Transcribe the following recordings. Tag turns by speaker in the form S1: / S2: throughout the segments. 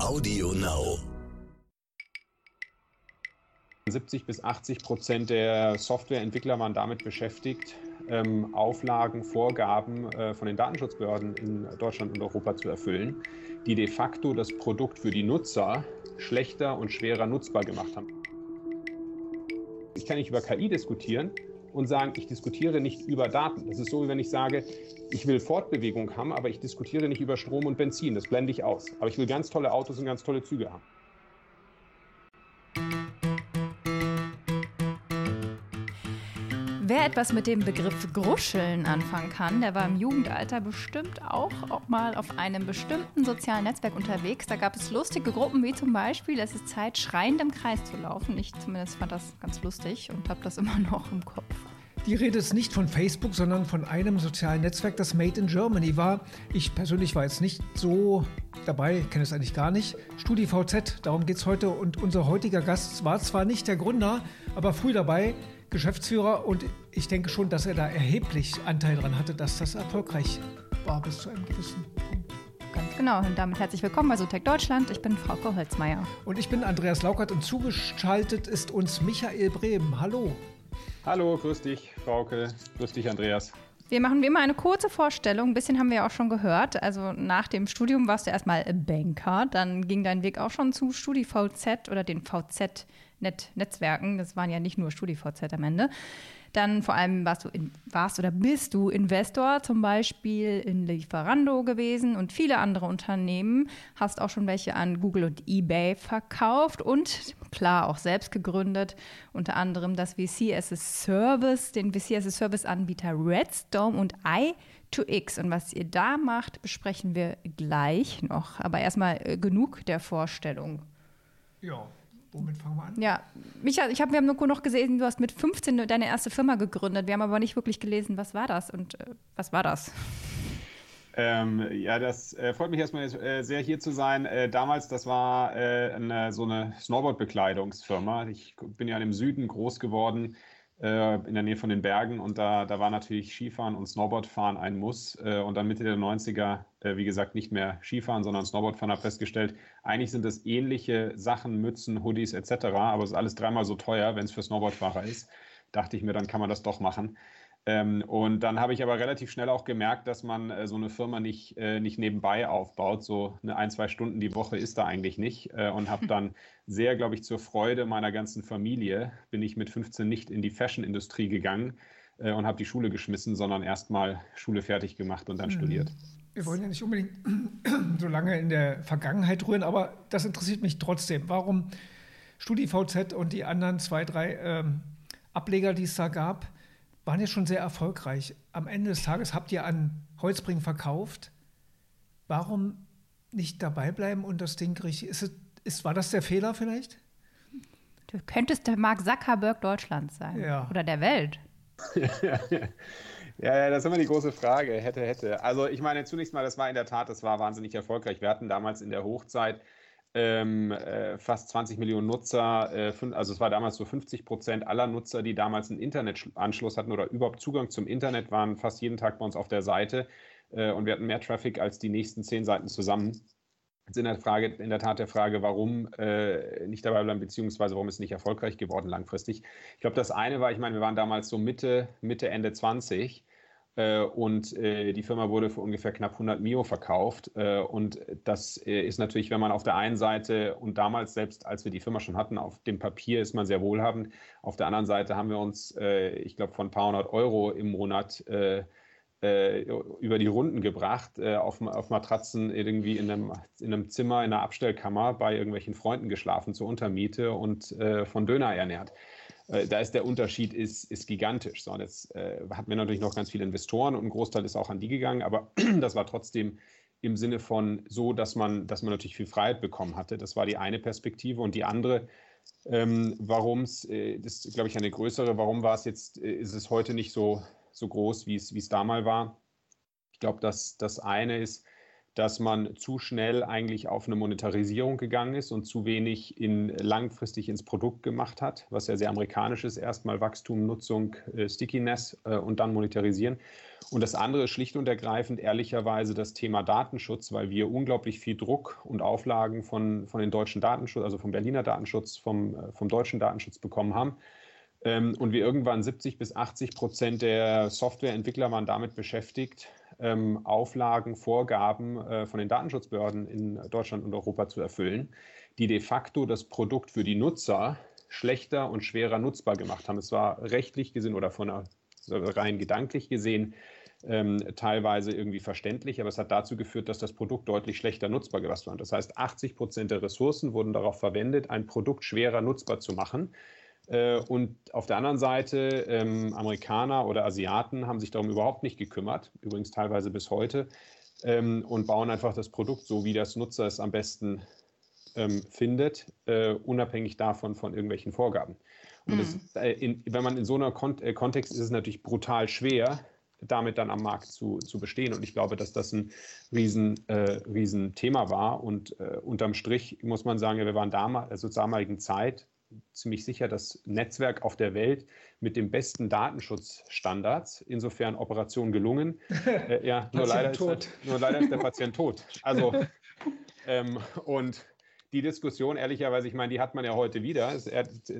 S1: Audio Now.
S2: 70 bis 80 Prozent der Softwareentwickler waren damit beschäftigt, ähm, Auflagen, Vorgaben äh, von den Datenschutzbehörden in Deutschland und Europa zu erfüllen, die de facto das Produkt für die Nutzer schlechter und schwerer nutzbar gemacht haben. Ich kann nicht über KI diskutieren und sagen, ich diskutiere nicht über Daten. Das ist so, wie wenn ich sage, ich will Fortbewegung haben, aber ich diskutiere nicht über Strom und Benzin. Das blende ich aus. Aber ich will ganz tolle Autos und ganz tolle Züge haben.
S3: Wer etwas mit dem Begriff Gruscheln anfangen kann, der war im Jugendalter bestimmt auch, auch mal auf einem bestimmten sozialen Netzwerk unterwegs. Da gab es lustige Gruppen, wie zum Beispiel, es ist Zeit, schreiend im Kreis zu laufen. Ich zumindest fand das ganz lustig und habe das immer noch im Kopf.
S4: Die Rede ist nicht von Facebook, sondern von einem sozialen Netzwerk, das Made in Germany war. Ich persönlich war jetzt nicht so dabei, kenne es eigentlich gar nicht. StudiVZ, darum geht es heute. Und unser heutiger Gast war zwar nicht der Gründer, aber früh dabei, Geschäftsführer. Und ich denke schon, dass er da erheblich Anteil daran hatte, dass das erfolgreich war bis zu einem gewissen Punkt.
S3: Ganz genau. Und damit herzlich willkommen bei Sotec Deutschland. Ich bin Frauke Holzmeier.
S4: Und ich bin Andreas Laukert und zugeschaltet ist uns Michael Brehm. Hallo.
S2: Hallo, grüß dich, Frauke. Grüß dich, Andreas.
S3: Wir machen wie immer eine kurze Vorstellung. Ein bisschen haben wir ja auch schon gehört. Also nach dem Studium warst du erstmal Banker. Dann ging dein Weg auch schon zu StudiVZ oder den VZ-Netzwerken. Das waren ja nicht nur StudiVZ am Ende. Dann vor allem warst du, in, warst oder bist du Investor, zum Beispiel in Lieferando gewesen und viele andere Unternehmen. Hast auch schon welche an Google und eBay verkauft und klar auch selbst gegründet. Unter anderem das VC as a Service, den VC as a Service Anbieter Redstone und i2X. Und was ihr da macht, besprechen wir gleich noch. Aber erstmal äh, genug der Vorstellung.
S4: Ja, Womit fangen wir an?
S3: Ja, Micha, ich hab, wir haben nur noch gesehen, du hast mit 15 deine erste Firma gegründet. Wir haben aber nicht wirklich gelesen, was war das und äh, was war das?
S2: Ähm, ja, das äh, freut mich erstmal äh, sehr hier zu sein. Äh, damals, das war äh, eine, so eine Snowboard-Bekleidungsfirma. Ich bin ja im Süden groß geworden äh, in der Nähe von den Bergen und da, da war natürlich Skifahren und Snowboardfahren ein Muss. Äh, und dann Mitte der 90er, äh, wie gesagt, nicht mehr Skifahren, sondern Snowboardfahren, habe festgestellt, eigentlich sind das ähnliche Sachen, Mützen, Hoodies etc., aber es ist alles dreimal so teuer, wenn es für Snowboardfahrer ist. Dachte ich mir, dann kann man das doch machen. Ähm, und dann habe ich aber relativ schnell auch gemerkt, dass man äh, so eine Firma nicht, äh, nicht nebenbei aufbaut. So eine ein, zwei Stunden die Woche ist da eigentlich nicht. Äh, und habe dann sehr, glaube ich, zur Freude meiner ganzen Familie, bin ich mit 15 nicht in die Fashion-Industrie gegangen äh, und habe die Schule geschmissen, sondern erstmal Schule fertig gemacht und dann mhm. studiert.
S4: Wir wollen ja nicht unbedingt so lange in der Vergangenheit rühren, aber das interessiert mich trotzdem. Warum StudiVZ und die anderen zwei, drei ähm, Ableger, die es da gab, waren ja schon sehr erfolgreich. Am Ende des Tages habt ihr an Holzbring verkauft. Warum nicht dabei bleiben und das Ding richtig? Ist, ist, war das der Fehler vielleicht?
S3: Du könntest der Mark Zuckerberg Deutschlands sein. Ja. Oder der Welt.
S2: ja, ja, das ist immer die große Frage. Hätte, hätte. Also, ich meine, zunächst mal, das war in der Tat, das war wahnsinnig erfolgreich. Wir hatten damals in der Hochzeit ähm, äh, fast 20 Millionen Nutzer, äh, also es war damals so 50 Prozent aller Nutzer, die damals einen Internetanschluss hatten oder überhaupt Zugang zum Internet, waren fast jeden Tag bei uns auf der Seite äh, und wir hatten mehr Traffic als die nächsten zehn Seiten zusammen. Jetzt in der, Frage, in der Tat der Frage, warum äh, nicht dabei bleiben, beziehungsweise warum ist nicht erfolgreich geworden langfristig. Ich glaube, das eine war, ich meine, wir waren damals so Mitte, Mitte, Ende 20 äh, und äh, die Firma wurde für ungefähr knapp 100 Mio verkauft. Äh, und das ist natürlich, wenn man auf der einen Seite und damals selbst, als wir die Firma schon hatten, auf dem Papier ist man sehr wohlhabend. Auf der anderen Seite haben wir uns, ich glaube, von ein paar hundert Euro im Monat über die Runden gebracht, auf, auf Matratzen irgendwie in einem, in einem Zimmer, in einer Abstellkammer bei irgendwelchen Freunden geschlafen zur Untermiete und von Döner ernährt. Äh, da ist der Unterschied ist, ist gigantisch. So, und jetzt äh, hatten wir natürlich noch ganz viele Investoren und ein Großteil ist auch an die gegangen, aber das war trotzdem im Sinne von so, dass man, dass man natürlich viel Freiheit bekommen hatte. Das war die eine Perspektive. Und die andere, ähm, warum es, äh, das ist, glaube ich, eine größere, warum war es jetzt, äh, ist es heute nicht so, so groß, wie es, wie es damals war? Ich glaube, dass das eine ist, dass man zu schnell eigentlich auf eine Monetarisierung gegangen ist und zu wenig in, langfristig ins Produkt gemacht hat, was ja sehr amerikanisch ist. Erstmal Wachstum, Nutzung, äh, Stickiness äh, und dann monetarisieren. Und das andere ist schlicht und ergreifend ehrlicherweise das Thema Datenschutz, weil wir unglaublich viel Druck und Auflagen von, von den deutschen Datenschutz, also vom Berliner Datenschutz, vom, äh, vom deutschen Datenschutz bekommen haben. Ähm, und wir irgendwann 70 bis 80 Prozent der Softwareentwickler waren damit beschäftigt, ähm, Auflagen, Vorgaben äh, von den Datenschutzbehörden in Deutschland und Europa zu erfüllen, die de facto das Produkt für die Nutzer schlechter und schwerer nutzbar gemacht haben. Es war rechtlich gesehen oder von einer, rein gedanklich gesehen ähm, teilweise irgendwie verständlich, aber es hat dazu geführt, dass das Produkt deutlich schlechter nutzbar gemacht wurde. Das heißt, 80 Prozent der Ressourcen wurden darauf verwendet, ein Produkt schwerer nutzbar zu machen äh, und auf der anderen Seite, ähm, Amerikaner oder Asiaten haben sich darum überhaupt nicht gekümmert, übrigens teilweise bis heute, ähm, und bauen einfach das Produkt so, wie das Nutzer es am besten ähm, findet, äh, unabhängig davon von irgendwelchen Vorgaben. Und mhm. das, äh, in, wenn man in so einer Kont äh, Kontext ist, ist es natürlich brutal schwer, damit dann am Markt zu, zu bestehen. Und ich glaube, dass das ein riesen, äh, riesen Thema war. Und äh, unterm Strich muss man sagen, wir waren damals, also zur damaligen Zeit, ziemlich sicher das Netzwerk auf der Welt mit dem besten Datenschutzstandards. Insofern Operation gelungen. Äh, ja, nur leider, ist, nur leider, ist, der Patient tot. Also, ähm, und die Diskussion, ehrlicherweise, ich meine, die hat man ja heute wieder. Das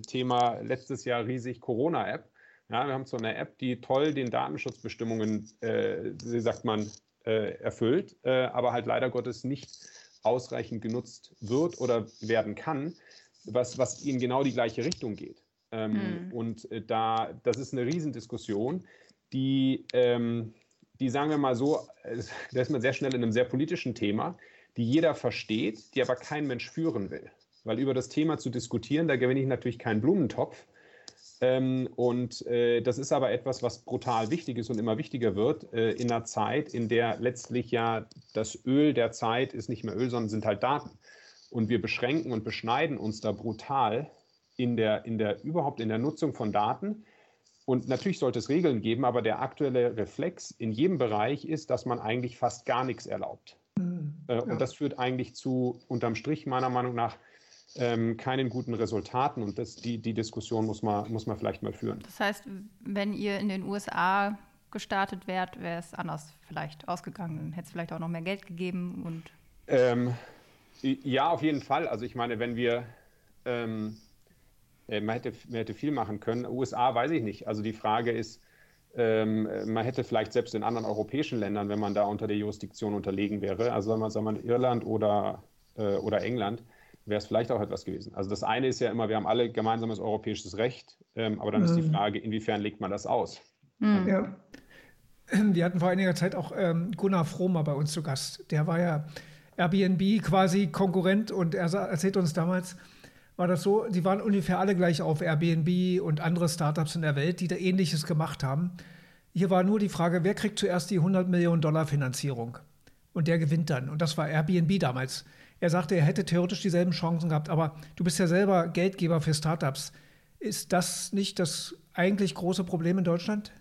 S2: Thema letztes Jahr riesig Corona-App. Ja, wir haben so eine App, die toll den Datenschutzbestimmungen, äh, wie sagt man, äh, erfüllt, äh, aber halt leider Gottes nicht ausreichend genutzt wird oder werden kann was, was in genau die gleiche Richtung geht. Ähm, mhm. Und äh, da, das ist eine Riesendiskussion, die, ähm, die sagen wir mal so, äh, da ist man sehr schnell in einem sehr politischen Thema, die jeder versteht, die aber kein Mensch führen will. Weil über das Thema zu diskutieren, da gewinne ich natürlich keinen Blumentopf. Ähm, und äh, das ist aber etwas, was brutal wichtig ist und immer wichtiger wird äh, in einer Zeit, in der letztlich ja das Öl der Zeit ist nicht mehr Öl, sondern sind halt Daten. Und wir beschränken und beschneiden uns da brutal in der, in der, überhaupt in der Nutzung von Daten. Und natürlich sollte es Regeln geben, aber der aktuelle Reflex in jedem Bereich ist, dass man eigentlich fast gar nichts erlaubt. Mhm, äh, ja. Und das führt eigentlich zu, unterm Strich meiner Meinung nach, ähm, keinen guten Resultaten. Und das, die, die Diskussion muss man, muss man vielleicht mal führen.
S3: Das heißt, wenn ihr in den USA gestartet wärt, wäre es anders vielleicht ausgegangen. Hätte es vielleicht auch noch mehr Geld gegeben und.
S2: Ähm, ja, auf jeden Fall. Also ich meine, wenn wir, ähm, äh, man, hätte, man hätte viel machen können. USA weiß ich nicht. Also die Frage ist, ähm, man hätte vielleicht selbst in anderen europäischen Ländern, wenn man da unter der Jurisdiktion unterlegen wäre, also sagen wir, sagen wir Irland oder, äh, oder England, wäre es vielleicht auch etwas gewesen. Also das eine ist ja immer, wir haben alle gemeinsames europäisches Recht, ähm, aber dann mhm. ist die mhm. Frage, inwiefern legt man das aus?
S4: Mhm. Ja. Wir hatten vor einiger Zeit auch ähm, Gunnar Fromer bei uns zu Gast. Der war ja Airbnb quasi Konkurrent und er erzählt uns damals, war das so, die waren ungefähr alle gleich auf Airbnb und andere Startups in der Welt, die da ähnliches gemacht haben. Hier war nur die Frage, wer kriegt zuerst die 100 Millionen Dollar Finanzierung? Und der gewinnt dann. Und das war Airbnb damals. Er sagte, er hätte theoretisch dieselben Chancen gehabt, aber du bist ja selber Geldgeber für Startups. Ist das nicht das eigentlich große Problem in Deutschland?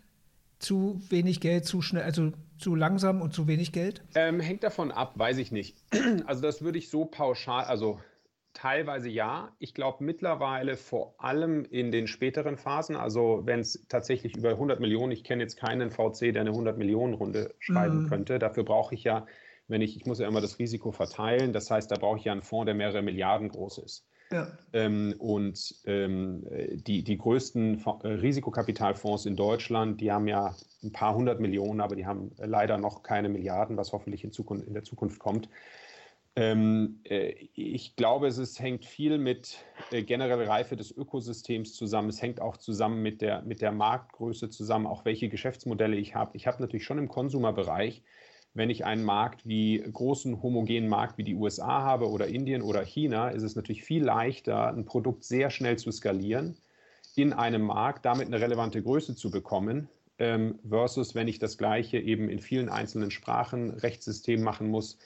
S4: Zu wenig Geld, zu schnell, also zu langsam und zu wenig Geld?
S2: Ähm, hängt davon ab, weiß ich nicht. Also das würde ich so pauschal, also teilweise ja. Ich glaube mittlerweile vor allem in den späteren Phasen, also wenn es tatsächlich über 100 Millionen, ich kenne jetzt keinen VC, der eine 100 Millionen Runde schreiben mm. könnte. Dafür brauche ich ja, wenn ich, ich muss ja immer das Risiko verteilen. Das heißt, da brauche ich ja einen Fonds, der mehrere Milliarden groß ist. Ähm, und ähm, die, die größten äh, Risikokapitalfonds in Deutschland, die haben ja ein paar hundert Millionen, aber die haben leider noch keine Milliarden, was hoffentlich in, Zukunft, in der Zukunft kommt. Ähm, äh, ich glaube, es ist, hängt viel mit äh, genereller Reife des Ökosystems zusammen. Es hängt auch zusammen mit der, mit der Marktgröße zusammen, auch welche Geschäftsmodelle ich habe. Ich habe natürlich schon im Konsumerbereich wenn ich einen Markt wie großen homogenen Markt wie die USA habe oder Indien oder China, ist es natürlich viel leichter, ein Produkt sehr schnell zu skalieren, in einem Markt damit eine relevante Größe zu bekommen, ähm, versus wenn ich das Gleiche eben in vielen einzelnen Sprachen, Rechtssystemen machen muss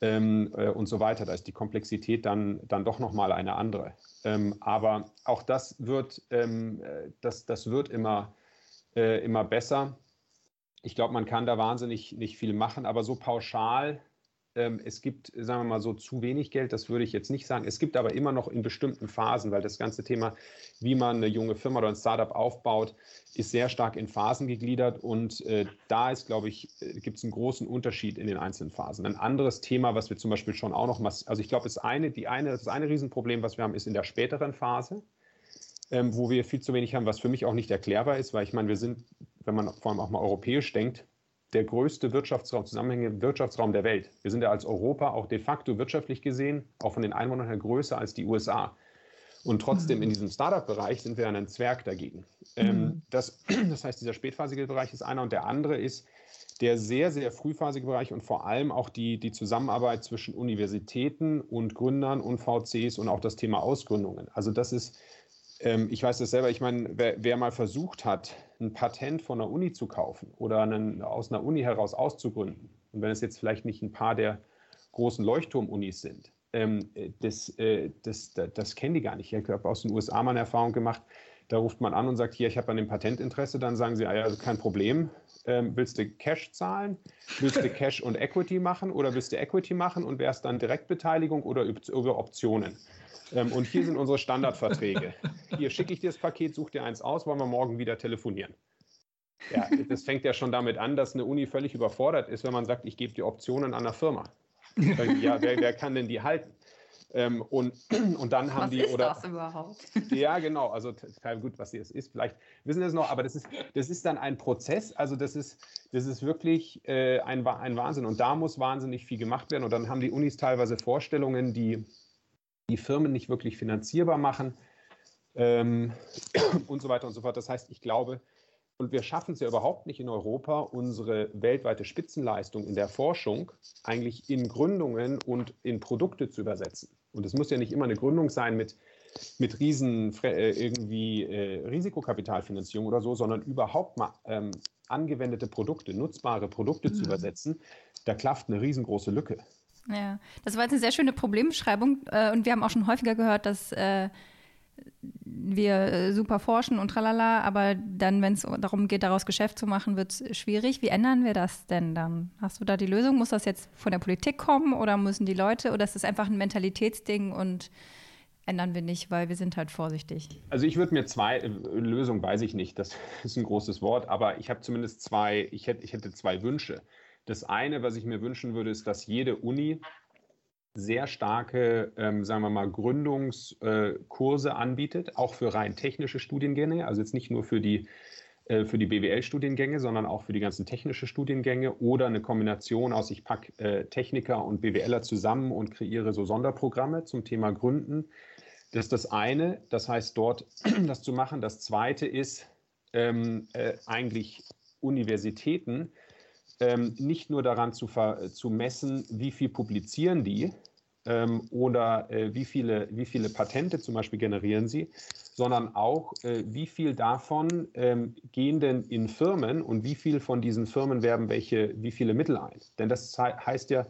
S2: ähm, äh, und so weiter. Da ist die Komplexität dann, dann doch nochmal eine andere. Ähm, aber auch das wird, ähm, äh, das, das wird immer, äh, immer besser ich glaube, man kann da wahnsinnig nicht viel machen, aber so pauschal Ähm, es gibt, sagen wir mal so, zu wenig Geld, das würde ich jetzt nicht sagen. Es gibt aber immer noch in bestimmten Phasen, weil das ganze Thema, wie man eine junge Firma oder ein Startup aufbaut, ist sehr stark in Phasen gegliedert. Und äh, da ist, glaube ich, äh, gibt es einen großen Unterschied in den einzelnen Phasen. Ein anderes Thema, was wir zum Beispiel schon auch noch, also ich glaube, das eine, die eine, das eine Riesenproblem, was wir haben, ist in der späteren Phase. Ähm, wo wir viel zu wenig haben, was für mich auch nicht erklärbar ist, weil ich meine, wir sind, wenn man vor allem auch mal europäisch denkt, der größte Wirtschaftsraum, zusammenhängende Wirtschaftsraum der Welt. Wir sind ja als Europa auch de facto wirtschaftlich gesehen, auch von den Einwohnern her größer als die USA. Und trotzdem in mhm. diesem Startup-Bereich sind wir ein Zwerg dagegen. Ähm, mhm. das, das heißt, dieser spätphasige Bereich ist einer und der andere ist der sehr, sehr frühphasige Bereich und vor allem auch die, die Zusammenarbeit zwischen Universitäten und Gründern und VCs und auch das Thema Ausgründungen. Also das ist ähm, ich weiß das selber, ich meine, wer, wer, mal versucht hat, ein Patent von einer Uni zu kaufen oder einen, aus einer Uni heraus auszugründen, und wenn es jetzt vielleicht nicht ein paar der großen Leuchtturm-Unis sind, ähm, das, äh, das, das, das, kennen die gar nicht. Ich habe aus den USA mal eine Erfahrung gemacht, da ruft man an und sagt, hier, ich habe an dem Patentinteresse, dann sagen sie, ah ja, kein Problem, ähm, willst du Cash zahlen, willst du Cash und Equity machen oder willst du Equity machen und wärst dann Direktbeteiligung oder über Optionen? Ähm, und hier sind unsere Standardverträge. Hier schicke ich dir das Paket, such dir eins aus, wollen wir morgen wieder telefonieren. Ja, das fängt ja schon damit an, dass eine Uni völlig überfordert ist, wenn man sagt, ich gebe dir Optionen an einer Firma. Ja, wer, wer kann denn die halten? Ähm, und, und dann haben
S3: was
S2: die.
S3: Ist oder, das überhaupt?
S2: Ja, genau. Also, gut, was es ist. Vielleicht wissen Sie es noch, aber das ist, das ist dann ein Prozess. Also, das ist, das ist wirklich äh, ein, ein Wahnsinn. Und da muss wahnsinnig viel gemacht werden. Und dann haben die Unis teilweise Vorstellungen, die, die Firmen nicht wirklich finanzierbar machen ähm, und so weiter und so fort. Das heißt, ich glaube, und wir schaffen es ja überhaupt nicht in Europa, unsere weltweite Spitzenleistung in der Forschung eigentlich in Gründungen und in Produkte zu übersetzen. Und es muss ja nicht immer eine Gründung sein mit, mit riesen äh, irgendwie äh, Risikokapitalfinanzierung oder so, sondern überhaupt mal ähm, angewendete Produkte, nutzbare Produkte mhm. zu übersetzen. Da klafft eine riesengroße Lücke.
S3: Ja, das war jetzt eine sehr schöne Problembeschreibung äh, und wir haben auch schon häufiger gehört, dass äh, wir äh, super forschen und tralala, aber dann, wenn es darum geht, daraus Geschäft zu machen, wird es schwierig. Wie ändern wir das denn dann? Hast du da die Lösung? Muss das jetzt von der Politik kommen oder müssen die Leute oder ist das einfach ein Mentalitätsding und ändern wir nicht, weil wir sind halt vorsichtig?
S2: Also ich würde mir zwei, Lösungen weiß ich nicht, das ist ein großes Wort, aber ich habe zumindest zwei, ich hätte, ich hätte zwei Wünsche. Das eine, was ich mir wünschen würde, ist, dass jede Uni sehr starke, ähm, sagen wir mal, Gründungskurse äh, anbietet, auch für rein technische Studiengänge, also jetzt nicht nur für die, äh, für die BWL-Studiengänge, sondern auch für die ganzen technischen Studiengänge oder eine Kombination aus, ich packe äh, Techniker und BWLer zusammen und kreiere so Sonderprogramme zum Thema Gründen. Das ist das eine, das heißt dort das zu machen. Das zweite ist ähm, äh, eigentlich Universitäten, ähm, nicht nur daran zu, zu, messen, wie viel publizieren die ähm, oder äh, wie, viele, wie viele Patente zum Beispiel generieren sie, sondern auch, äh, wie viel davon ähm, gehen denn in Firmen und wie viel von diesen Firmen werben welche, wie viele Mittel ein. Denn das heißt ja,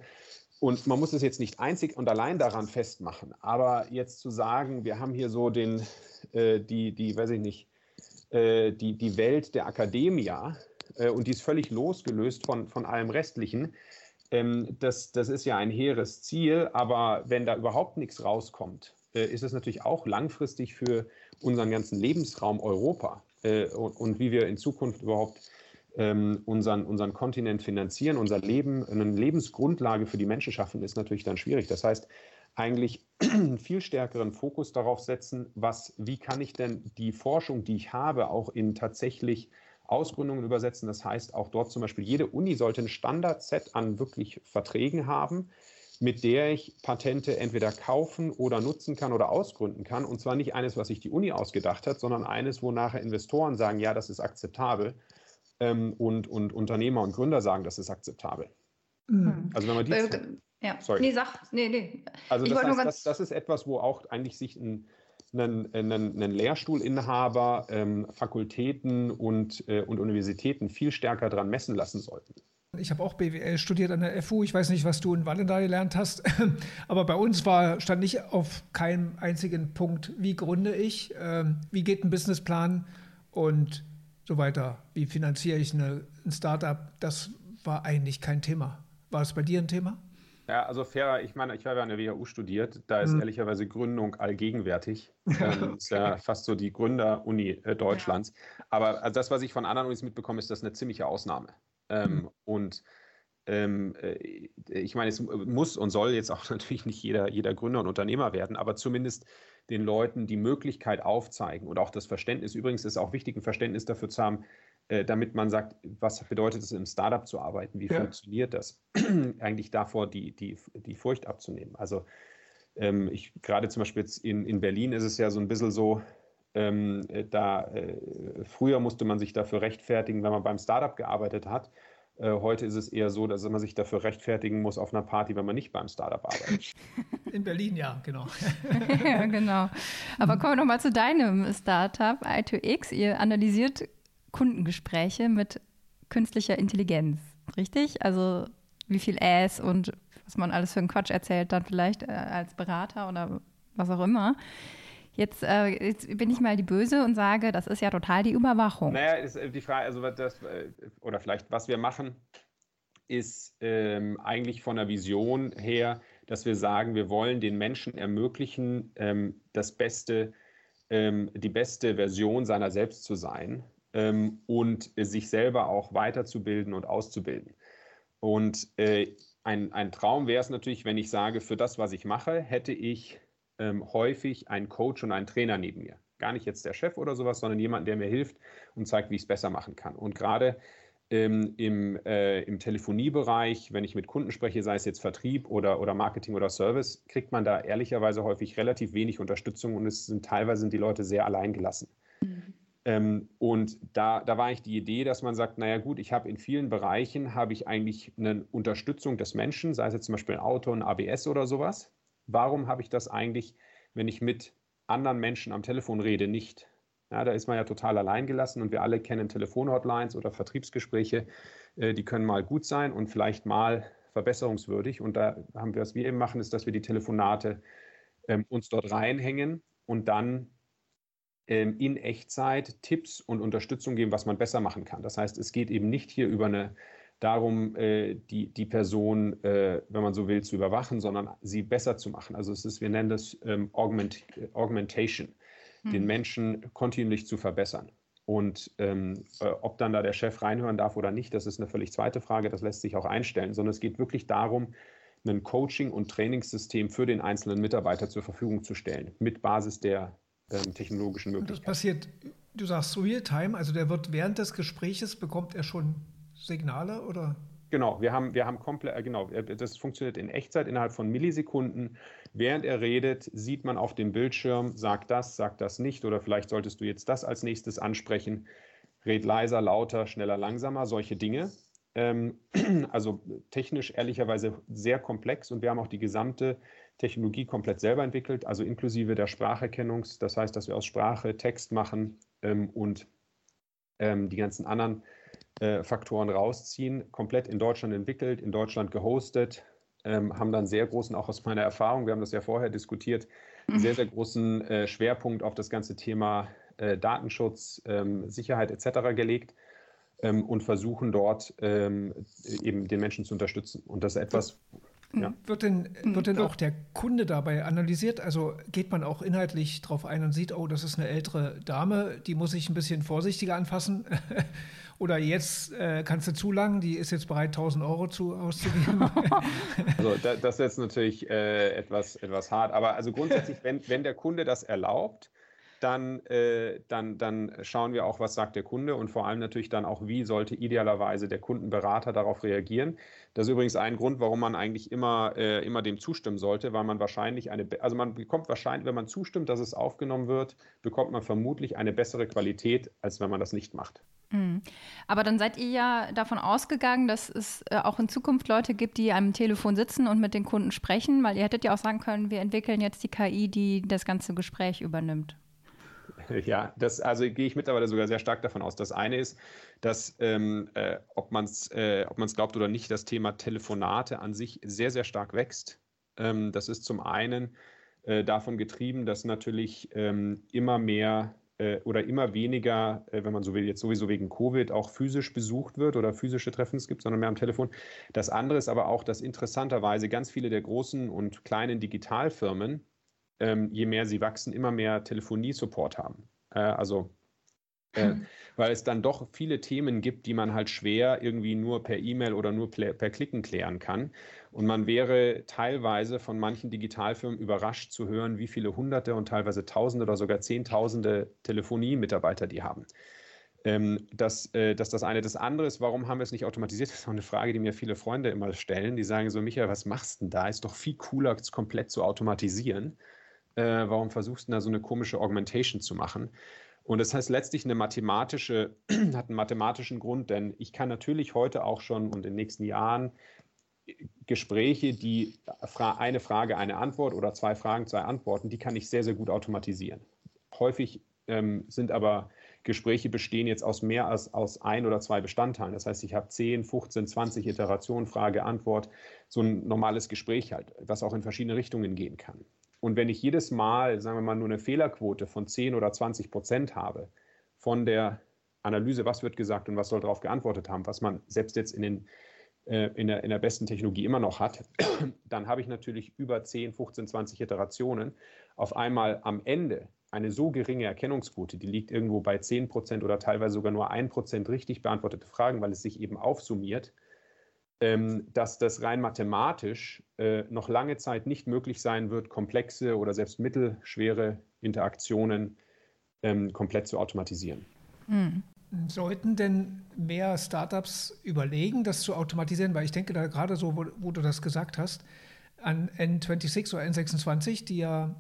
S2: und man muss es jetzt nicht einzig und allein daran festmachen, aber jetzt zu sagen, wir haben hier so den, äh, die, die, weiß ich nicht, äh, die, die Welt der Akademia, äh, und die ist völlig losgelöst von, von allem Restlichen. Ähm, das, das ist ja ein hehres Ziel, aber wenn da überhaupt nichts rauskommt, äh, ist es natürlich auch langfristig für unseren ganzen Lebensraum Europa äh, und, und, wie wir in Zukunft überhaupt ähm, unseren, unseren Kontinent finanzieren, unser Leben, eine Lebensgrundlage für die Menschen schaffen, ist natürlich dann schwierig. Das heißt, eigentlich einen viel stärkeren Fokus darauf setzen, was, wie kann ich denn die Forschung, die ich habe, auch in tatsächlich Ausgründungen übersetzen. Das heißt, auch dort zum Beispiel, jede Uni sollte ein Standardset an wirklich Verträgen haben, mit der ich Patente entweder kaufen oder nutzen kann oder ausgründen kann. Und zwar nicht eines, was sich die Uni ausgedacht hat, sondern eines, wo nachher Investoren sagen, ja, das ist akzeptabel. Ähm, und, und Unternehmer und Gründer sagen, das ist akzeptabel.
S3: Mhm. Also wenn man die... Ja, sorry. nee, sag, nee, nee.
S2: Also das, heißt, das, das ist etwas, wo auch eigentlich sich ein einen, einen, einen Lehrstuhlinhaber, ähm, Fakultäten und, äh, und Universitäten viel stärker daran messen lassen sollten.
S4: Ich habe auch BWL studiert an der FU. Ich weiß nicht, was du in Wallenda gelernt hast, aber bei uns war, stand nicht auf keinem einzigen Punkt, wie gründe ich, äh, wie geht ein Businessplan und so weiter. Wie finanziere ich eine, ein Startup? Das war eigentlich kein Thema. War es bei dir ein Thema?
S2: Ja, also fairer, ich meine, ich habe ja an der WHU studiert, da ist hm. ehrlicherweise Gründung allgegenwärtig. Ähm, ist ja fast so die Gründeruni äh, Deutschlands. Ja. Aber also das, was ich von anderen Unis mitbekomme, ist das eine ziemliche Ausnahme. Ähm, hm. Und ähm, äh, ich meine, es muss und soll jetzt auch natürlich nicht jeder, jeder Gründer und Unternehmer werden, aber zumindest den Leuten die Möglichkeit aufzeigen und auch das Verständnis. Übrigens ist es auch wichtig, ein Verständnis dafür zu haben, äh, damit man sagt, was bedeutet es, im Startup zu arbeiten, wie ja. funktioniert das, eigentlich davor die, die, die Furcht abzunehmen. Also ähm, ich gerade zum Beispiel jetzt in, in Berlin ist es ja so ein bisschen so, ähm, äh, da äh, früher musste man sich dafür rechtfertigen, wenn man beim Startup gearbeitet hat. Äh, heute ist es eher so, dass man sich dafür rechtfertigen muss auf einer Party, wenn man nicht beim Startup arbeitet.
S4: In Berlin, ja, genau.
S3: ja, genau. Aber kommen wir nochmal zu deinem Startup, i2X. Ihr analysiert Kundengespräche mit künstlicher Intelligenz, richtig? Also wie viel Ass und was man alles für einen Quatsch erzählt dann vielleicht äh, als Berater oder was auch immer. Jetzt, äh, jetzt, bin ich mal die Böse und sage, das ist ja total die Überwachung.
S2: Naja, ist äh, die Frage, also das, äh, oder vielleicht, was wir machen, ist ähm, eigentlich von der Vision her, dass wir sagen, wir wollen den Menschen ermöglichen, ähm, das beste, ähm, die beste Version seiner selbst zu sein ähm, und sich selber auch weiterzubilden und auszubilden. Und äh, ein, ein Traum wäre es natürlich, wenn ich sage, für das, was ich mache, hätte ich ähm, häufig einen Coach und einen Trainer neben mir. Gar nicht jetzt der Chef oder sowas, sondern jemand, der mir hilft und zeigt, wie ich es besser machen kann. Und gerade ähm, im, äh, im Telefoniebereich, wenn ich mit Kunden spreche, sei es jetzt Vertrieb oder, oder Marketing oder Service, kriegt man da ehrlicherweise häufig relativ wenig Unterstützung und es sind teilweise sind die Leute sehr alleingelassen. Ähm, und da, da war eigentlich die Idee, dass man sagt, naja gut, ich habe in vielen Bereichen, habe ich eigentlich eine Unterstützung des Menschen, sei es jetzt zum Beispiel ein Auto, ein ABS oder sowas. Warum habe ich das eigentlich, wenn ich mit anderen Menschen am Telefon rede, nicht? Ja, da ist man ja total alleingelassen und wir alle kennen Telefonhotlines oder Vertriebsgespräche, äh, die können mal gut sein und vielleicht mal verbesserungswürdig. Und da haben wir, was wir eben machen, ist, dass wir die Telefonate ähm, uns dort reinhängen und dann in Echtzeit Tipps und Unterstützung geben, was man besser machen kann. Das heißt, es geht eben nicht hier über eine darum, äh, die, die Person, äh, wenn man so will, zu überwachen, sondern sie besser zu machen. Also es ist, wir nennen das ähm, Augment, Augmentation, mhm. den Menschen kontinuierlich zu verbessern. Und ähm, äh, ob dann da der Chef reinhören darf oder nicht, das ist eine völlig zweite Frage, das lässt sich auch einstellen, sondern es geht wirklich darum, ein Coaching- und Trainingssystem für den einzelnen Mitarbeiter zur Verfügung zu stellen, mit Basis der ähm, technologischen Möglichkeiten.
S4: Und das passiert, du sagst Real-Time, also der wird während des Gespräches, bekommt er schon Signale oder?
S2: Genau, wir haben, wir haben komplett, äh, genau, äh, das funktioniert in Echtzeit innerhalb von Millisekunden. Während er redet, sieht man auf dem Bildschirm, sagt das, sagt das nicht oder vielleicht solltest du jetzt das als nächstes ansprechen. Red leiser, lauter, schneller, langsamer, solche Dinge. Ähm, also technisch ehrlicherweise sehr komplex und wir haben auch die gesamte Technologie komplett selber entwickelt, also inklusive der Spracherkennung. Das heißt, dass wir aus Sprache Text machen ähm, und ähm, die ganzen anderen äh, Faktoren rausziehen. Komplett in Deutschland entwickelt, in Deutschland gehostet, haben dann sehr großen, auch aus meiner Erfahrung, wir haben das ja vorher diskutiert, mhm. sehr, sehr großen äh, Schwerpunkt auf das ganze Thema äh, Datenschutz, Sicherheit etc. gelegt ähm, und versuchen dort ähm, eben den Menschen zu unterstützen. Und das ist etwas,
S4: ja. Wird denn, hm, wird denn auch der Kunde dabei analysiert? Also geht man auch inhaltlich drauf ein und sieht, oh, das ist eine ältere Dame, die muss ich ein bisschen vorsichtiger anfassen? Oder jetzt äh, kannst du zu lang, die ist jetzt bereit, 1000 Euro zu, auszugeben.
S2: also da, das ist jetzt natürlich äh, etwas, etwas hart. Aber also grundsätzlich, wenn, wenn der Kunde das erlaubt, dann, äh, dann, dann schauen wir auch, was sagt der Kunde und vor allem natürlich dann auch, wie sollte idealerweise der Kundenberater darauf reagieren. Das ist übrigens ein Grund, warum man eigentlich immer, äh, immer dem zustimmen sollte, weil man wahrscheinlich eine, also man bekommt wahrscheinlich, wenn man zustimmt, dass es aufgenommen wird, bekommt man vermutlich eine bessere Qualität, als wenn man das nicht macht.
S3: Mhm. Aber dann seid ihr ja davon ausgegangen, dass es äh, auch in Zukunft Leute gibt, die am Telefon sitzen und mit den Kunden sprechen, weil ihr hättet ja auch sagen können, wir entwickeln jetzt die KI, die das ganze Gespräch übernimmt.
S2: Ja, das, also gehe ich mittlerweile sogar sehr stark davon aus. Das eine ist, dass, ähm, äh, ob man es äh, glaubt oder nicht, das Thema Telefonate an sich sehr, sehr stark wächst. Ähm, das ist zum einen äh, davon getrieben, dass natürlich ähm, immer mehr äh, oder immer weniger, äh, wenn man so will, jetzt sowieso wegen Covid auch physisch besucht wird oder physische Treffen es gibt, sondern mehr am Telefon. Das andere ist aber auch, dass interessanterweise ganz viele der großen und kleinen Digitalfirmen, ähm, je mehr sie wachsen, immer mehr Telefonie-Support haben. Äh, also äh, hm. weil es dann doch viele Themen gibt, die man halt schwer irgendwie nur per E-Mail oder nur per Klicken klären kann. Und man wäre teilweise von manchen Digitalfirmen überrascht zu hören, wie viele Hunderte und teilweise Tausende oder sogar Zehntausende Telefonie-Mitarbeiter die haben. Ähm, das, äh, das ist das eine. Das andere ist, warum haben wir es nicht automatisiert? Das ist auch eine Frage, die mir viele Freunde immer stellen. Die sagen so, Michael, was machst du denn da? Ist doch viel cooler, es komplett zu automatisieren. Äh, warum versuchst du da so eine komische Augmentation zu machen? Und das heißt letztlich eine mathematische, hat einen mathematischen Grund, denn ich kann natürlich heute auch schon und in den nächsten Jahren Gespräche, die eine Frage, eine Antwort oder zwei Fragen, zwei Antworten, die kann ich sehr, sehr gut automatisieren. Häufig ähm, sind aber Gespräche bestehen jetzt aus mehr als aus ein oder zwei Bestandteilen. Das heißt, ich habe 10, 15, 20 Iterationen, Frage, Antwort, so ein normales Gespräch halt, was auch in verschiedene Richtungen gehen kann. Und wenn ich jedes Mal, sagen wir mal, nur eine Fehlerquote von 10 oder 20 Prozent habe von der Analyse, was wird gesagt und was soll darauf geantwortet haben, was man selbst jetzt in, den, äh, in, der, in der besten Technologie immer noch hat, dann habe ich natürlich über 10, 15, 20 Iterationen. Auf einmal am Ende eine so geringe Erkennungsquote, die liegt irgendwo bei 10 Prozent oder teilweise sogar nur 1 Prozent richtig beantwortete Fragen, weil es sich eben aufsummiert, dass das rein mathematisch äh, noch lange Zeit nicht möglich sein wird, komplexe oder selbst mittelschwere Interaktionen ähm, komplett zu automatisieren.
S4: Mhm. Sollten denn mehr Startups überlegen, das zu automatisieren? Weil ich denke da gerade so, wo, wo du das gesagt hast, an N26 oder N26, die ja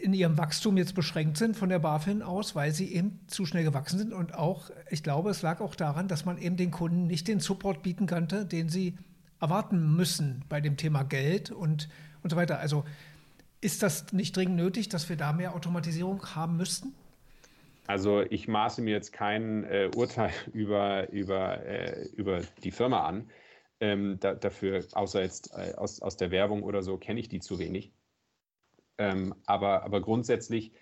S4: in ihrem Wachstum jetzt beschränkt sind von der BaFin aus, weil sie eben zu schnell gewachsen sind. Und auch, ich glaube, es lag auch daran, dass man eben den Kunden nicht den Support bieten konnte, den sie erwarten müssen bei dem Thema Geld und, und so weiter. Also ist das nicht dringend nötig, dass wir da mehr Automatisierung haben müssten?
S2: Also ich maße mir jetzt kein äh, Urteil über, über, äh, über die Firma an. Ähm, da, dafür, außer jetzt äh, aus, aus der Werbung oder so, kenne ich die zu wenig. Ähm, aber, aber grundsätzlich,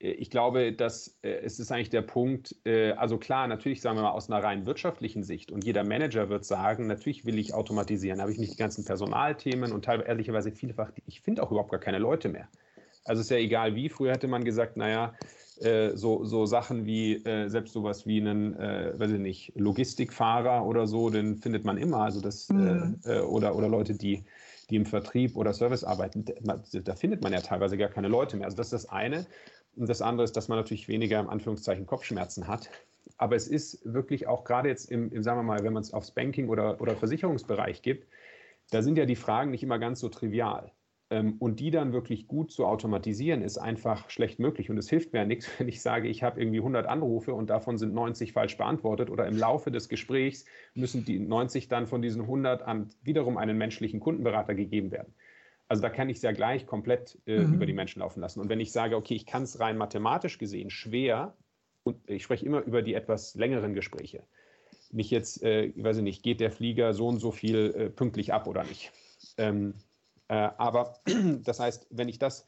S2: äh, ich glaube, dass äh, es ist eigentlich der Punkt, äh, also klar, natürlich sagen wir mal aus einer rein wirtschaftlichen Sicht und jeder Manager wird sagen, natürlich will ich automatisieren, habe ich nicht die ganzen Personalthemen und teilweise ehrlicherweise vielfach, ich finde auch überhaupt gar keine Leute mehr. Also ist ja egal wie, früher hätte man gesagt, naja, äh, so, so Sachen wie äh, selbst sowas wie einen, äh, weiß ich nicht, Logistikfahrer oder so, den findet man immer. Also das, mhm. oder, oder Leute, die die im Vertrieb oder Service arbeiten, da findet man ja teilweise gar keine Leute mehr. Also das ist das eine. Und das andere ist, dass man natürlich weniger im Anführungszeichen Kopfschmerzen hat. Aber es ist wirklich auch gerade jetzt im, im sagen wir mal, wenn man es aufs Banking oder, oder Versicherungsbereich gibt, da sind ja die Fragen nicht immer ganz so trivial. Ähm, und die dann wirklich gut zu automatisieren, ist einfach schlecht möglich. Und es hilft mir ja nichts, wenn ich sage, ich habe irgendwie 100 Anrufe und davon sind 90 falsch beantwortet oder im Laufe des Gesprächs müssen die 90 dann von diesen 100 an wiederum einen menschlichen Kundenberater gegeben werden. Also da kann ich es ja gleich komplett äh, mhm. über die Menschen laufen lassen. Und wenn ich sage, okay, ich kann es rein mathematisch gesehen schwer, und ich spreche immer über die etwas längeren Gespräche, nicht jetzt, äh, ich weiß nicht, geht der Flieger so und so viel äh, pünktlich ab oder nicht. Ähm, äh, aber das heißt, wenn ich das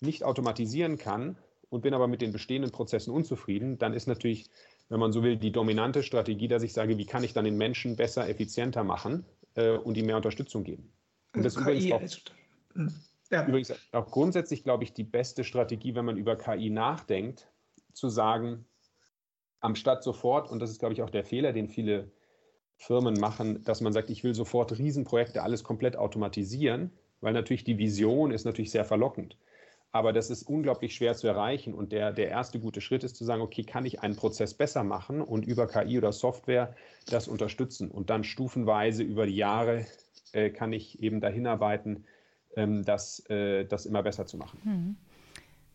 S2: nicht automatisieren kann und bin aber mit den bestehenden Prozessen unzufrieden, dann ist natürlich, wenn man so will, die dominante Strategie, dass ich sage, wie kann ich dann den Menschen besser, effizienter machen äh, und ihm mehr Unterstützung geben. Und das ist übrigens auch, hm, ja. übrigens auch grundsätzlich, glaube ich, die beste Strategie, wenn man über KI nachdenkt, zu sagen, am Stadt sofort, und das ist, glaube ich, auch der Fehler, den viele Firmen machen, dass man sagt, ich will sofort Riesenprojekte alles komplett automatisieren, weil natürlich die Vision ist natürlich sehr verlockend. Aber das ist unglaublich schwer zu erreichen. Und der, der erste gute Schritt ist zu sagen, okay, kann ich einen Prozess besser machen und über KI oder Software das unterstützen? Und dann stufenweise über die Jahre äh, kann ich eben dahin arbeiten, ähm, das, äh, das immer besser zu machen.
S3: Hm.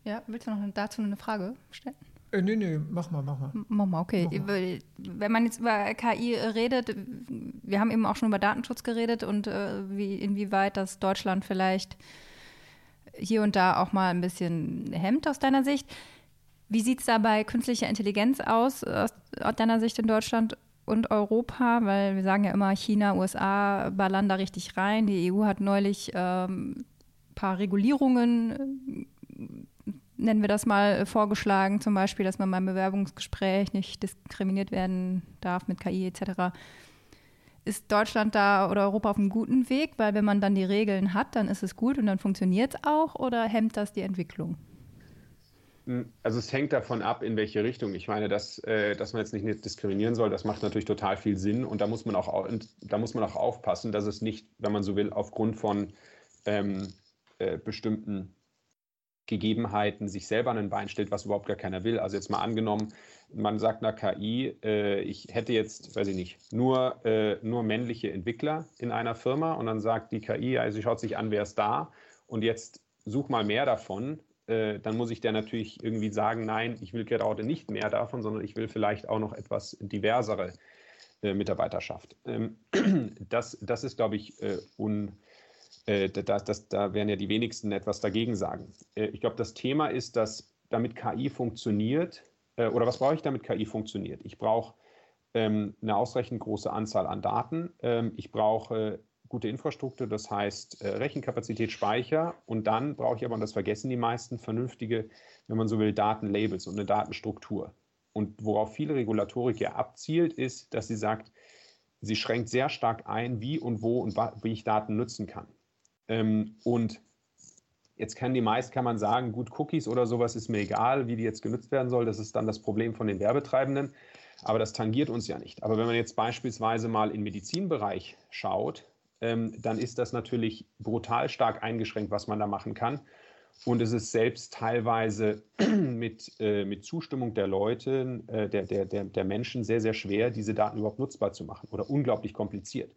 S3: Ja, willst du noch dazu eine Frage stellen?
S4: Äh, nee, nee, mach mal, mach mal.
S3: Mach mal, okay. Mach mal. Wenn man jetzt über KI redet, wir haben eben auch schon über Datenschutz geredet und äh, wie, inwieweit das Deutschland vielleicht hier und da auch mal ein bisschen hemmt aus deiner Sicht. Wie sieht es da bei künstlicher Intelligenz aus, aus, aus deiner Sicht in Deutschland und Europa? Weil wir sagen ja immer, China, USA ballern da richtig rein. Die EU hat neulich ein ähm, paar Regulierungen nennen wir das mal, vorgeschlagen, zum Beispiel, dass man beim Bewerbungsgespräch nicht diskriminiert werden darf mit KI etc. Ist Deutschland da oder Europa auf einem guten Weg? Weil wenn man dann die Regeln hat, dann ist es gut und dann funktioniert es auch oder hemmt das die Entwicklung?
S2: Hm, also es hängt davon ab, in welche Richtung. Ich meine, dass, äh, dass man jetzt nicht diskriminieren soll, das macht natürlich total viel Sinn und da muss man auch, da muss man auch aufpassen, dass es nicht, wenn man so will, aufgrund von ähm, äh, bestimmten Gegebenheiten sich selber an ein Bein stellt, was überhaupt gar keiner will. Also jetzt mal angenommen, man sagt einer KI, äh, ich hätte jetzt, weiß ich nicht, nur, äh, nur männliche Entwickler in einer Firma und dann sagt die KI, also schaut sich an, wer ist da und jetzt such mal mehr davon äh, dann muss ich der natürlich irgendwie sagen, nein, ich will gerade nicht mehr davon, sondern ich will vielleicht auch noch etwas diversere äh, Mitarbeiterschaft. Ähm, das, das ist, glaube ich, äh, un, äh, das, das, da werden ja die wenigsten etwas dagegen sagen. Äh, ich glaube, das Thema ist, dass damit KI funktioniert, äh, oder was brauche ich, damit KI funktioniert? Ich brauche ähm, eine ausreichend große Anzahl an Daten. Ähm, ich brauche gute Infrastruktur, das heißt äh, Rechenkapazität, Speicher und dann brauche ich aber, und das vergessen die meisten, vernünftige, wenn man so will, Datenlabels und eine Datenstruktur. Und worauf viele Regulatorik ja abzielt, ist, dass sie sagt, sie schränkt sehr stark ein, wie und wo und wie ich Daten nutzen kann. Ähm, und jetzt kann die meist, kann man sagen, gut, Cookies oder sowas ist mir egal, wie die jetzt genutzt werden soll. Das ist dann das Problem von den Werbetreibenden. Aber das tangiert uns ja nicht. Aber wenn man jetzt beispielsweise mal im Medizinbereich schaut, ähm, dann ist das natürlich brutal stark eingeschränkt, was man da machen kann. Und es ist selbst teilweise mit, äh, mit Zustimmung der Leute, äh, der, der, der, der Menschen sehr, sehr schwer, diese Daten überhaupt nutzbar zu machen oder unglaublich kompliziert.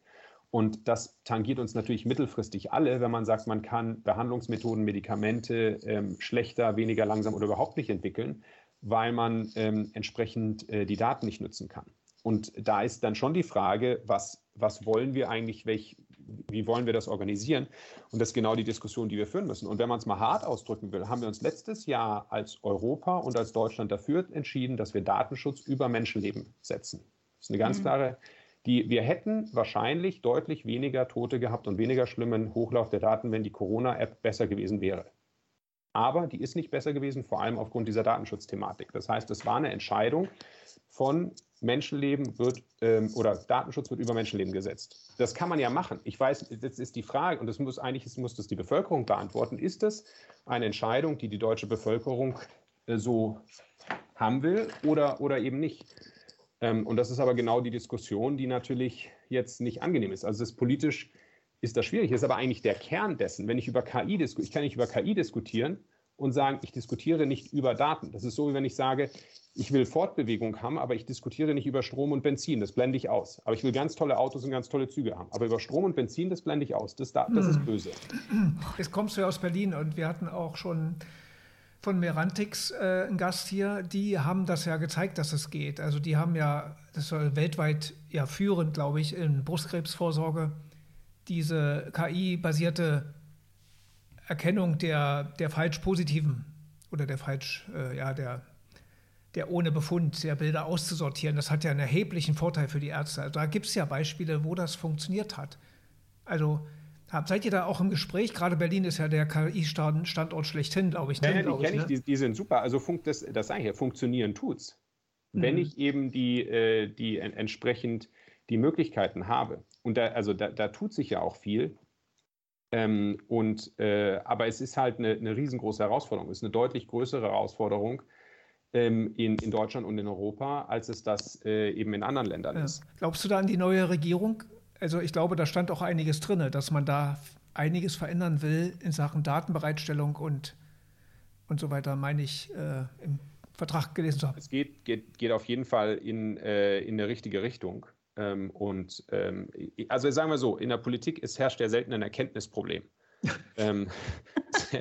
S2: Und das tangiert uns natürlich mittelfristig alle, wenn man sagt, man kann Behandlungsmethoden, Medikamente ähm, schlechter, weniger langsam oder überhaupt nicht entwickeln, weil man ähm, entsprechend äh, die Daten nicht nutzen kann. Und da ist dann schon die Frage, was, was wollen wir eigentlich, welch, wie wollen wir das organisieren? Und das ist genau die Diskussion, die wir führen müssen. Und wenn man es mal hart ausdrücken will, haben wir uns letztes Jahr als Europa und als Deutschland dafür entschieden, dass wir Datenschutz über Menschenleben setzen. Das ist eine ganz mhm. klare, die, wir hätten wahrscheinlich deutlich weniger Tote gehabt und weniger schlimmen Hochlauf der Daten, wenn die Corona-App besser gewesen wäre. Aber die ist nicht besser gewesen, vor allem aufgrund dieser Datenschutzthematik. Das heißt, es war eine Entscheidung von Menschenleben wird ähm, oder Datenschutz wird über Menschenleben gesetzt. Das kann man ja machen. Ich weiß, jetzt ist die Frage, und das muss eigentlich das muss das die Bevölkerung beantworten, ist es eine Entscheidung, die die deutsche Bevölkerung äh, so haben will oder, oder eben nicht? Ähm, und das ist aber genau die Diskussion, die natürlich jetzt nicht angenehm ist. Also es ist politisch ist das schwierig, das ist aber eigentlich der Kern dessen. Wenn ich über KI diskutiere, ich kann nicht über KI diskutieren und sagen, ich diskutiere nicht über Daten. Das ist so, wie wenn ich sage, ich will Fortbewegung haben, aber ich diskutiere nicht über Strom und Benzin, das blende ich aus. Aber ich will ganz tolle Autos und ganz tolle Züge haben. Aber über Strom und Benzin, das blende ich aus. Das, das ist hm. böse.
S4: Jetzt kommst du ja aus Berlin und wir hatten auch schon von Merantix äh, einen Gast hier, die haben das ja gezeigt, dass es geht. Also die haben ja, das soll weltweit ja führend, glaube ich, in Brustkrebsvorsorge, diese KI-basierte Erkennung der, der falsch positiven oder der falsch, äh, ja, der der ohne Befund der Bilder auszusortieren, das hat ja einen erheblichen Vorteil für die Ärzte. Also da gibt es ja Beispiele, wo das funktioniert hat. Also seid ihr da auch im Gespräch? Gerade Berlin ist ja der KI-Standort schlechthin, glaube ich.
S2: Ne? Ja, ja, die kenne ich, ne? die, die, sind super. Also fun das, das sage ich ja, funktionieren tut's. Mhm. Wenn ich eben die, äh, die entsprechend die Möglichkeiten habe. Und da, also da, da tut sich ja auch viel. Ähm, und, äh, aber es ist halt eine, eine riesengroße Herausforderung. Es ist eine deutlich größere Herausforderung, ähm, in, in Deutschland und in Europa, als es das äh, eben in anderen Ländern ist.
S4: Glaubst du da an die neue Regierung? Also ich glaube, da stand auch einiges drin, dass man da einiges verändern will in Sachen Datenbereitstellung und, und so weiter, meine ich, äh, im Vertrag gelesen zu haben.
S2: Es geht, geht, geht auf jeden Fall in, äh, in eine richtige Richtung. Ähm, und ähm, also sagen wir so, in der Politik ist, herrscht ja selten ein Erkenntnisproblem. ähm,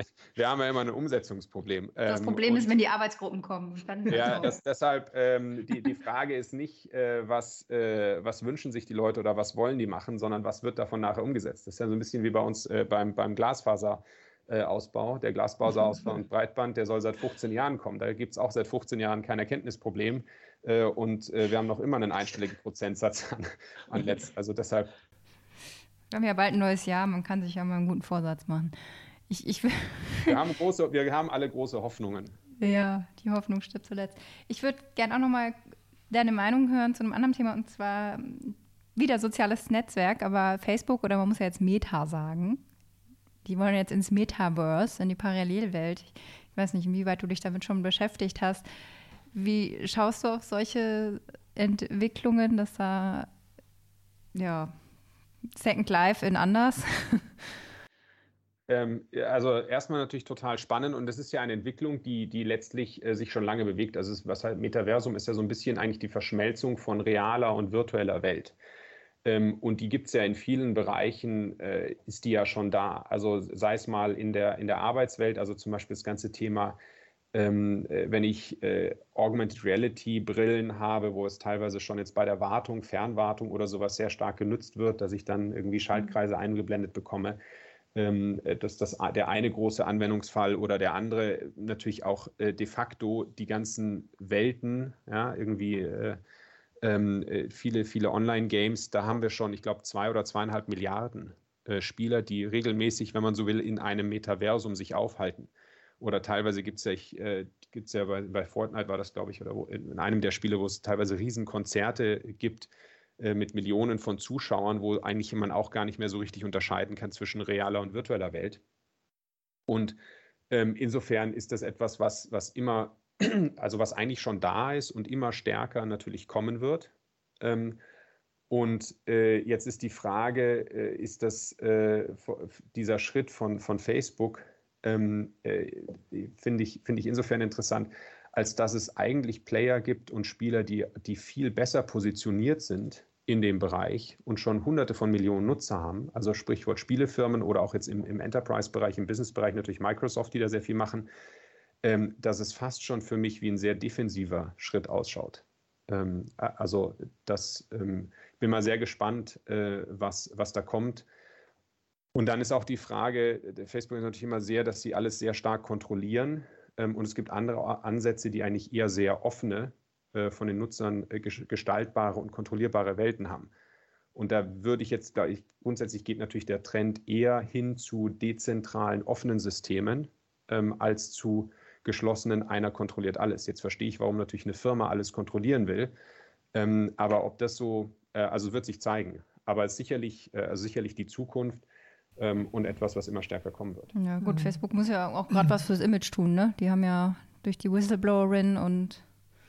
S2: wir haben ja immer ein Umsetzungsproblem.
S3: Das ähm, Problem ist, wenn die Arbeitsgruppen kommen.
S2: ja, das, deshalb, ähm, die, die Frage ist nicht, äh, was, äh, was wünschen sich die Leute oder was wollen die machen, sondern was wird davon nachher umgesetzt. Das ist ja so ein bisschen wie bei uns äh, beim, beim Glasfaserausbau. Der Glasfaserausbau und Breitband, der soll seit 15 Jahren kommen. Da gibt es auch seit 15 Jahren kein Erkenntnisproblem. Äh, und äh, wir haben noch immer einen einstelligen Prozentsatz an, an Netz. Also deshalb
S3: wir haben ja bald ein neues Jahr, man kann sich ja mal einen guten Vorsatz machen. Ich, ich
S2: wir, haben große, wir haben alle große Hoffnungen.
S3: Ja, die Hoffnung stirbt zuletzt. Ich würde gerne auch noch mal deine Meinung hören zu einem anderen Thema und zwar wieder soziales Netzwerk, aber Facebook oder man muss ja jetzt Meta sagen. Die wollen jetzt ins Metaverse, in die Parallelwelt. Ich weiß nicht, inwieweit du dich damit schon beschäftigt hast. Wie schaust du auf solche Entwicklungen, dass da ja Second Life in anders?
S2: Ähm, also erstmal natürlich total spannend und das ist ja eine Entwicklung, die, die letztlich äh, sich schon lange bewegt. Also es, was halt Metaversum ist ja so ein bisschen eigentlich die Verschmelzung von realer und virtueller Welt. Ähm, und die gibt es ja in vielen Bereichen, äh, ist die ja schon da. Also sei es mal in der, in der Arbeitswelt, also zum Beispiel das ganze Thema ähm, äh, wenn ich äh, Augmented Reality Brillen habe, wo es teilweise schon jetzt bei der Wartung, Fernwartung oder sowas sehr stark genutzt wird, dass ich dann irgendwie mhm. Schaltkreise eingeblendet bekomme, ähm, äh, dass das der eine große Anwendungsfall oder der andere natürlich auch äh, de facto die ganzen Welten, ja, irgendwie äh, ähm, äh, viele, viele Online-Games, da haben wir schon, ich glaube, zwei oder zweieinhalb Milliarden Spieler, die regelmäßig, wenn man so will, in einem Metaversum sich aufhalten. Oder teilweise gibt es ja, äh, gibt's ja bei, bei Fortnite war das, glaube ich, oder wo, in einem der Spiele, wo es teilweise Riesenkonzerte gibt äh, mit Millionen von Zuschauern, wo eigentlich man auch gar nicht mehr so richtig unterscheiden kann zwischen realer und virtueller Welt. Und ähm, insofern ist das etwas, was, was immer, also was eigentlich schon da ist und immer stärker natürlich kommen wird. Ähm, und äh, jetzt ist die Frage, äh, ist das äh, dieser Schritt von, von Facebook ähm, äh, finde ich, find ich insofern interessant, als dass es eigentlich Player gibt und Spieler, die, die viel besser positioniert sind in dem Bereich und schon hunderte von Millionen Nutzer haben. Also Sprichwort Spielefirmen oder auch jetzt im, im Enterprise-Bereich, im Business-Bereich natürlich Microsoft, die da sehr viel machen, ähm, dass es fast schon für mich wie ein sehr defensiver Schritt ausschaut. Ähm, also das ähm, bin mal sehr gespannt, äh, was, was da kommt. Und dann ist auch die Frage, Facebook ist natürlich immer sehr, dass sie alles sehr stark kontrollieren. Ähm, und es gibt andere Ansätze, die eigentlich eher sehr offene, äh, von den Nutzern äh, gestaltbare und kontrollierbare Welten haben. Und da würde ich jetzt, da ich, grundsätzlich geht natürlich der Trend eher hin zu dezentralen, offenen Systemen ähm, als zu geschlossenen, einer kontrolliert alles. Jetzt verstehe ich, warum natürlich eine Firma alles kontrollieren will. Ähm, aber ob das so, äh, also wird sich zeigen. Aber sicherlich, äh, also sicherlich die Zukunft ähm, und etwas, was immer stärker kommen wird.
S3: Ja, gut, mhm. Facebook muss ja auch gerade was fürs Image tun, ne? Die haben ja durch die Whistleblowerin und.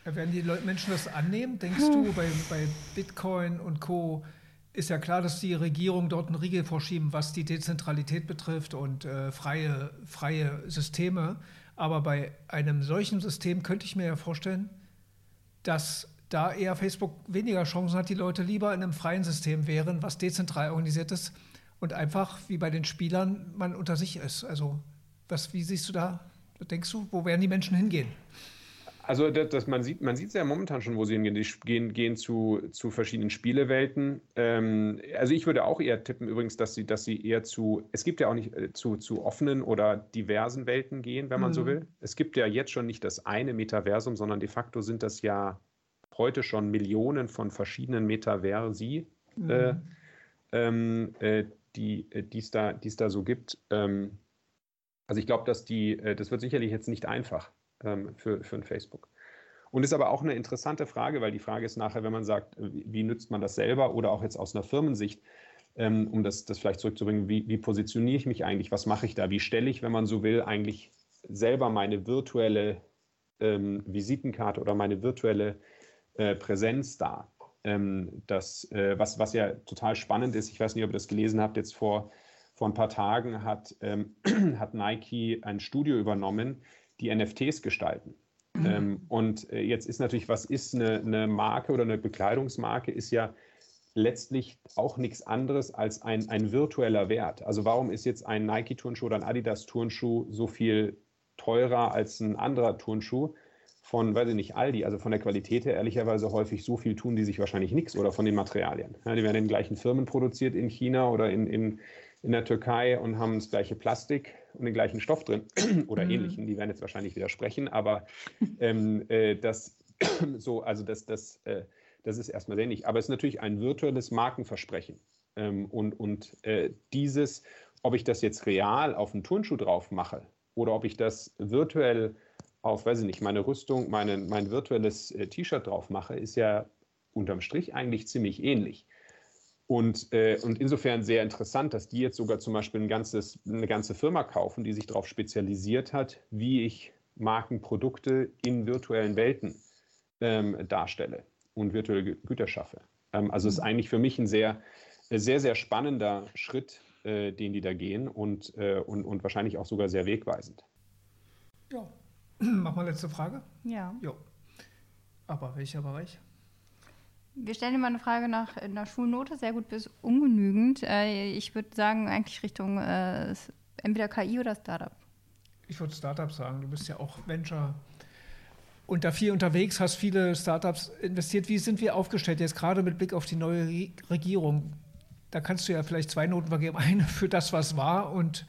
S4: Ja, werden die Leute, Menschen das annehmen? Denkst hm. du, bei, bei Bitcoin und Co. ist ja klar, dass die Regierung dort einen Riegel vorschieben, was die Dezentralität betrifft und äh, freie, freie Systeme. Aber bei einem solchen System könnte ich mir ja vorstellen, dass da eher Facebook weniger Chancen hat, die Leute lieber in einem freien System wären, was dezentral organisiert ist, und einfach wie bei den Spielern man unter sich ist. Also was, wie siehst du da, denkst du, wo werden die Menschen hingehen?
S2: Also das, das, man sieht man sieht es ja momentan schon, wo sie hingehen. Die gehen, gehen zu, zu verschiedenen Spielewelten. Ähm, also ich würde auch eher tippen übrigens, dass sie, dass sie eher zu, es gibt ja auch nicht äh, zu, zu offenen oder diversen Welten gehen, wenn man mhm. so will. Es gibt ja jetzt schon nicht das eine Metaversum, sondern de facto sind das ja heute schon Millionen von verschiedenen Metaversi. Mhm. Äh, ähm, äh, die äh, es da, da so gibt. Ähm, also ich glaube, dass die, äh, das wird sicherlich jetzt nicht einfach ähm, für, für ein Facebook. Und ist aber auch eine interessante Frage, weil die Frage ist nachher, wenn man sagt, äh, wie, wie nützt man das selber oder auch jetzt aus einer Firmensicht, ähm, um das, das vielleicht zurückzubringen, wie, wie positioniere ich mich eigentlich, was mache ich da, wie stelle ich, wenn man so will, eigentlich selber meine virtuelle ähm, Visitenkarte oder meine virtuelle äh, Präsenz dar ähm, das, äh, was, was ja total spannend ist, ich weiß nicht, ob ihr das gelesen habt, jetzt vor, vor ein paar Tagen hat, ähm, hat Nike ein Studio übernommen, die NFTs gestalten. Mhm. Ähm, und äh, jetzt ist natürlich, was ist eine, eine Marke oder eine Bekleidungsmarke, ist ja letztlich auch nichts anderes als ein, ein virtueller Wert. Also warum ist jetzt ein Nike-Turnschuh oder ein Adidas-Turnschuh so viel teurer als ein anderer Turnschuh? Von, weiß ich nicht, Aldi, also von der Qualität her ehrlicherweise häufig so viel tun die sich wahrscheinlich nichts oder von den Materialien. Ja, die werden in den gleichen Firmen produziert in China oder in, in, in der Türkei und haben das gleiche Plastik und den gleichen Stoff drin oder mhm. ähnlichen. Die werden jetzt wahrscheinlich widersprechen, aber ähm, äh, das so, also das, das, äh, das ist erstmal sehr ähnlich. Aber es ist natürlich ein virtuelles Markenversprechen. Ähm, und und äh, dieses ob ich das jetzt real auf einen Turnschuh drauf mache oder ob ich das virtuell auf, weiß ich nicht, meine Rüstung, meine, mein virtuelles äh, T-Shirt drauf mache, ist ja unterm Strich eigentlich ziemlich ähnlich. Und, äh, und insofern sehr interessant, dass die jetzt sogar zum Beispiel ein ganzes, eine ganze Firma kaufen, die sich darauf spezialisiert hat, wie ich Markenprodukte in virtuellen Welten ähm, darstelle und virtuelle Güter schaffe. Ähm, also es ist mhm. eigentlich für mich ein sehr, sehr, sehr spannender Schritt, äh, den die da gehen und, äh, und, und wahrscheinlich auch sogar sehr wegweisend.
S4: Ja, mach mal letzte Frage.
S3: Ja.
S4: Jo. Aber welcher Bereich?
S3: Wir stellen mal eine Frage nach einer Schulnote, sehr gut bis ungenügend. Äh, ich würde sagen, eigentlich Richtung äh, entweder KI oder Startup.
S4: Ich würde Startup sagen. Du bist ja auch Venture und da viel unterwegs, hast viele Startups investiert. Wie sind wir aufgestellt jetzt gerade mit Blick auf die neue Regierung? Da kannst du ja vielleicht zwei Noten vergeben. Eine für das, was war und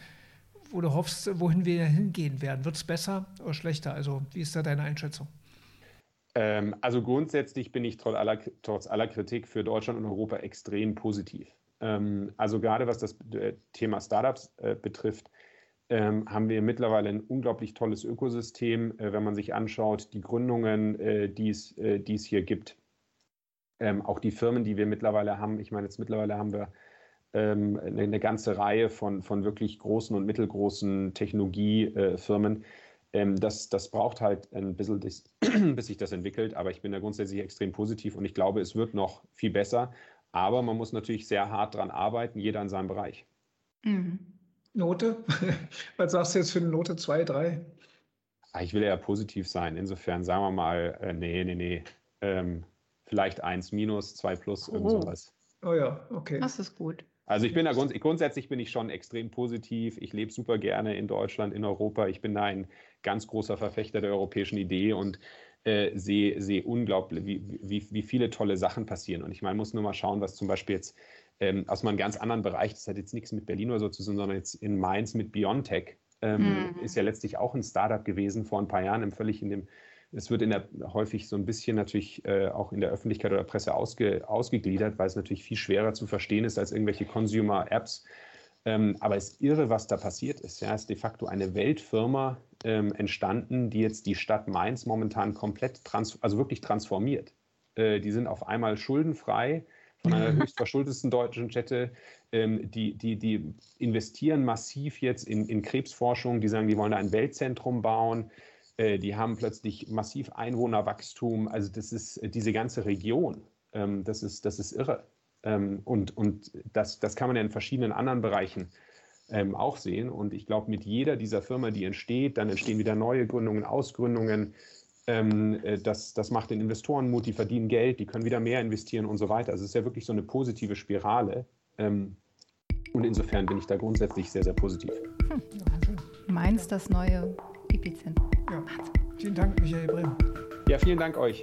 S4: wo du hoffst, wohin wir hingehen werden. Wird es besser oder schlechter? Also wie ist da deine Einschätzung?
S2: Ähm, also grundsätzlich bin ich trotz aller, trotz aller, Kritik für Deutschland und Europa extrem positiv. Ähm, also gerade was das äh, Thema Startups äh, betrifft, ähm, haben wir mittlerweile ein unglaublich tolles Ökosystem, äh, wenn man sich anschaut, die Gründungen, äh, die äh, es hier gibt. Ähm, auch die Firmen, die wir mittlerweile haben. Ich meine, jetzt mittlerweile haben wir ähm, eine, eine, ganze Reihe von, von wirklich großen und mittelgroßen Technologiefirmen. Ähm, das, das braucht halt ein bisschen, bis, bis sich das entwickelt, aber ich bin da grundsätzlich extrem positiv und ich glaube, es wird noch viel besser. Aber man muss natürlich sehr hart daran arbeiten, jeder in seinem Bereich.
S4: Mhm. Note? Was sagst du jetzt für eine Note 2, 3?
S2: Ah, ich will ja positiv sein. Insofern sagen wir mal, äh, nee, nee, nee. Ähm, vielleicht 1 minus, 2 plus, irgend oh. sowas.
S4: Oh ja, okay.
S3: Das ist gut.
S2: Also ich bin da grunds grundsätzlich bin ich schon extrem positiv. Ich lebe super gerne in Deutschland, in Europa. Ich bin da ein ganz großer Verfechter der europäischen Idee und äh, sehe, sehe unglaublich, wie, wie, wie viele tolle Sachen passieren. Und ich meine, muss nur mal schauen, was zum Beispiel jetzt ähm, aus einem ganz anderen Bereich, das hat jetzt nichts mit Berlin oder so zu tun, sondern jetzt in Mainz mit Biontech, ähm, mhm. ist ja letztlich auch ein Startup gewesen vor ein paar Jahren, im völlig in dem es wird in der, häufig so ein bisschen natürlich äh, auch in der Öffentlichkeit oder Presse ausge, ausgegliedert, weil es natürlich viel schwerer zu verstehen ist als irgendwelche Consumer-Apps. Ähm, aber es ist irre, was da passiert ist. Ja, es ist de facto eine Weltfirma ähm, entstanden, die jetzt die Stadt Mainz momentan komplett, trans also wirklich transformiert. Äh, die sind auf einmal schuldenfrei von einer höchst verschuldetsten deutschen Städte. Ähm, die, die, die investieren massiv jetzt in, in Krebsforschung. Die sagen, die wollen da ein Weltzentrum bauen. Äh, die haben plötzlich massiv Einwohnerwachstum. Also das ist äh, diese ganze Region. Ähm, das, ist, das ist irre. Ähm, und und das, das kann man ja in verschiedenen anderen Bereichen ähm, auch sehen. Und ich glaube, mit jeder dieser Firma, die entsteht, dann entstehen wieder neue Gründungen, Ausgründungen. Äh, das, das macht den Investoren Mut, die verdienen Geld, die können wieder mehr investieren und so weiter. Also es ist ja wirklich so eine positive Spirale. und insofern bin ich da grundsätzlich sehr, sehr positiv. Hm.
S3: Meins das neue Epizentrum.
S4: Ja. Vielen Dank, Michael Brehm.
S2: Ja, vielen Dank euch.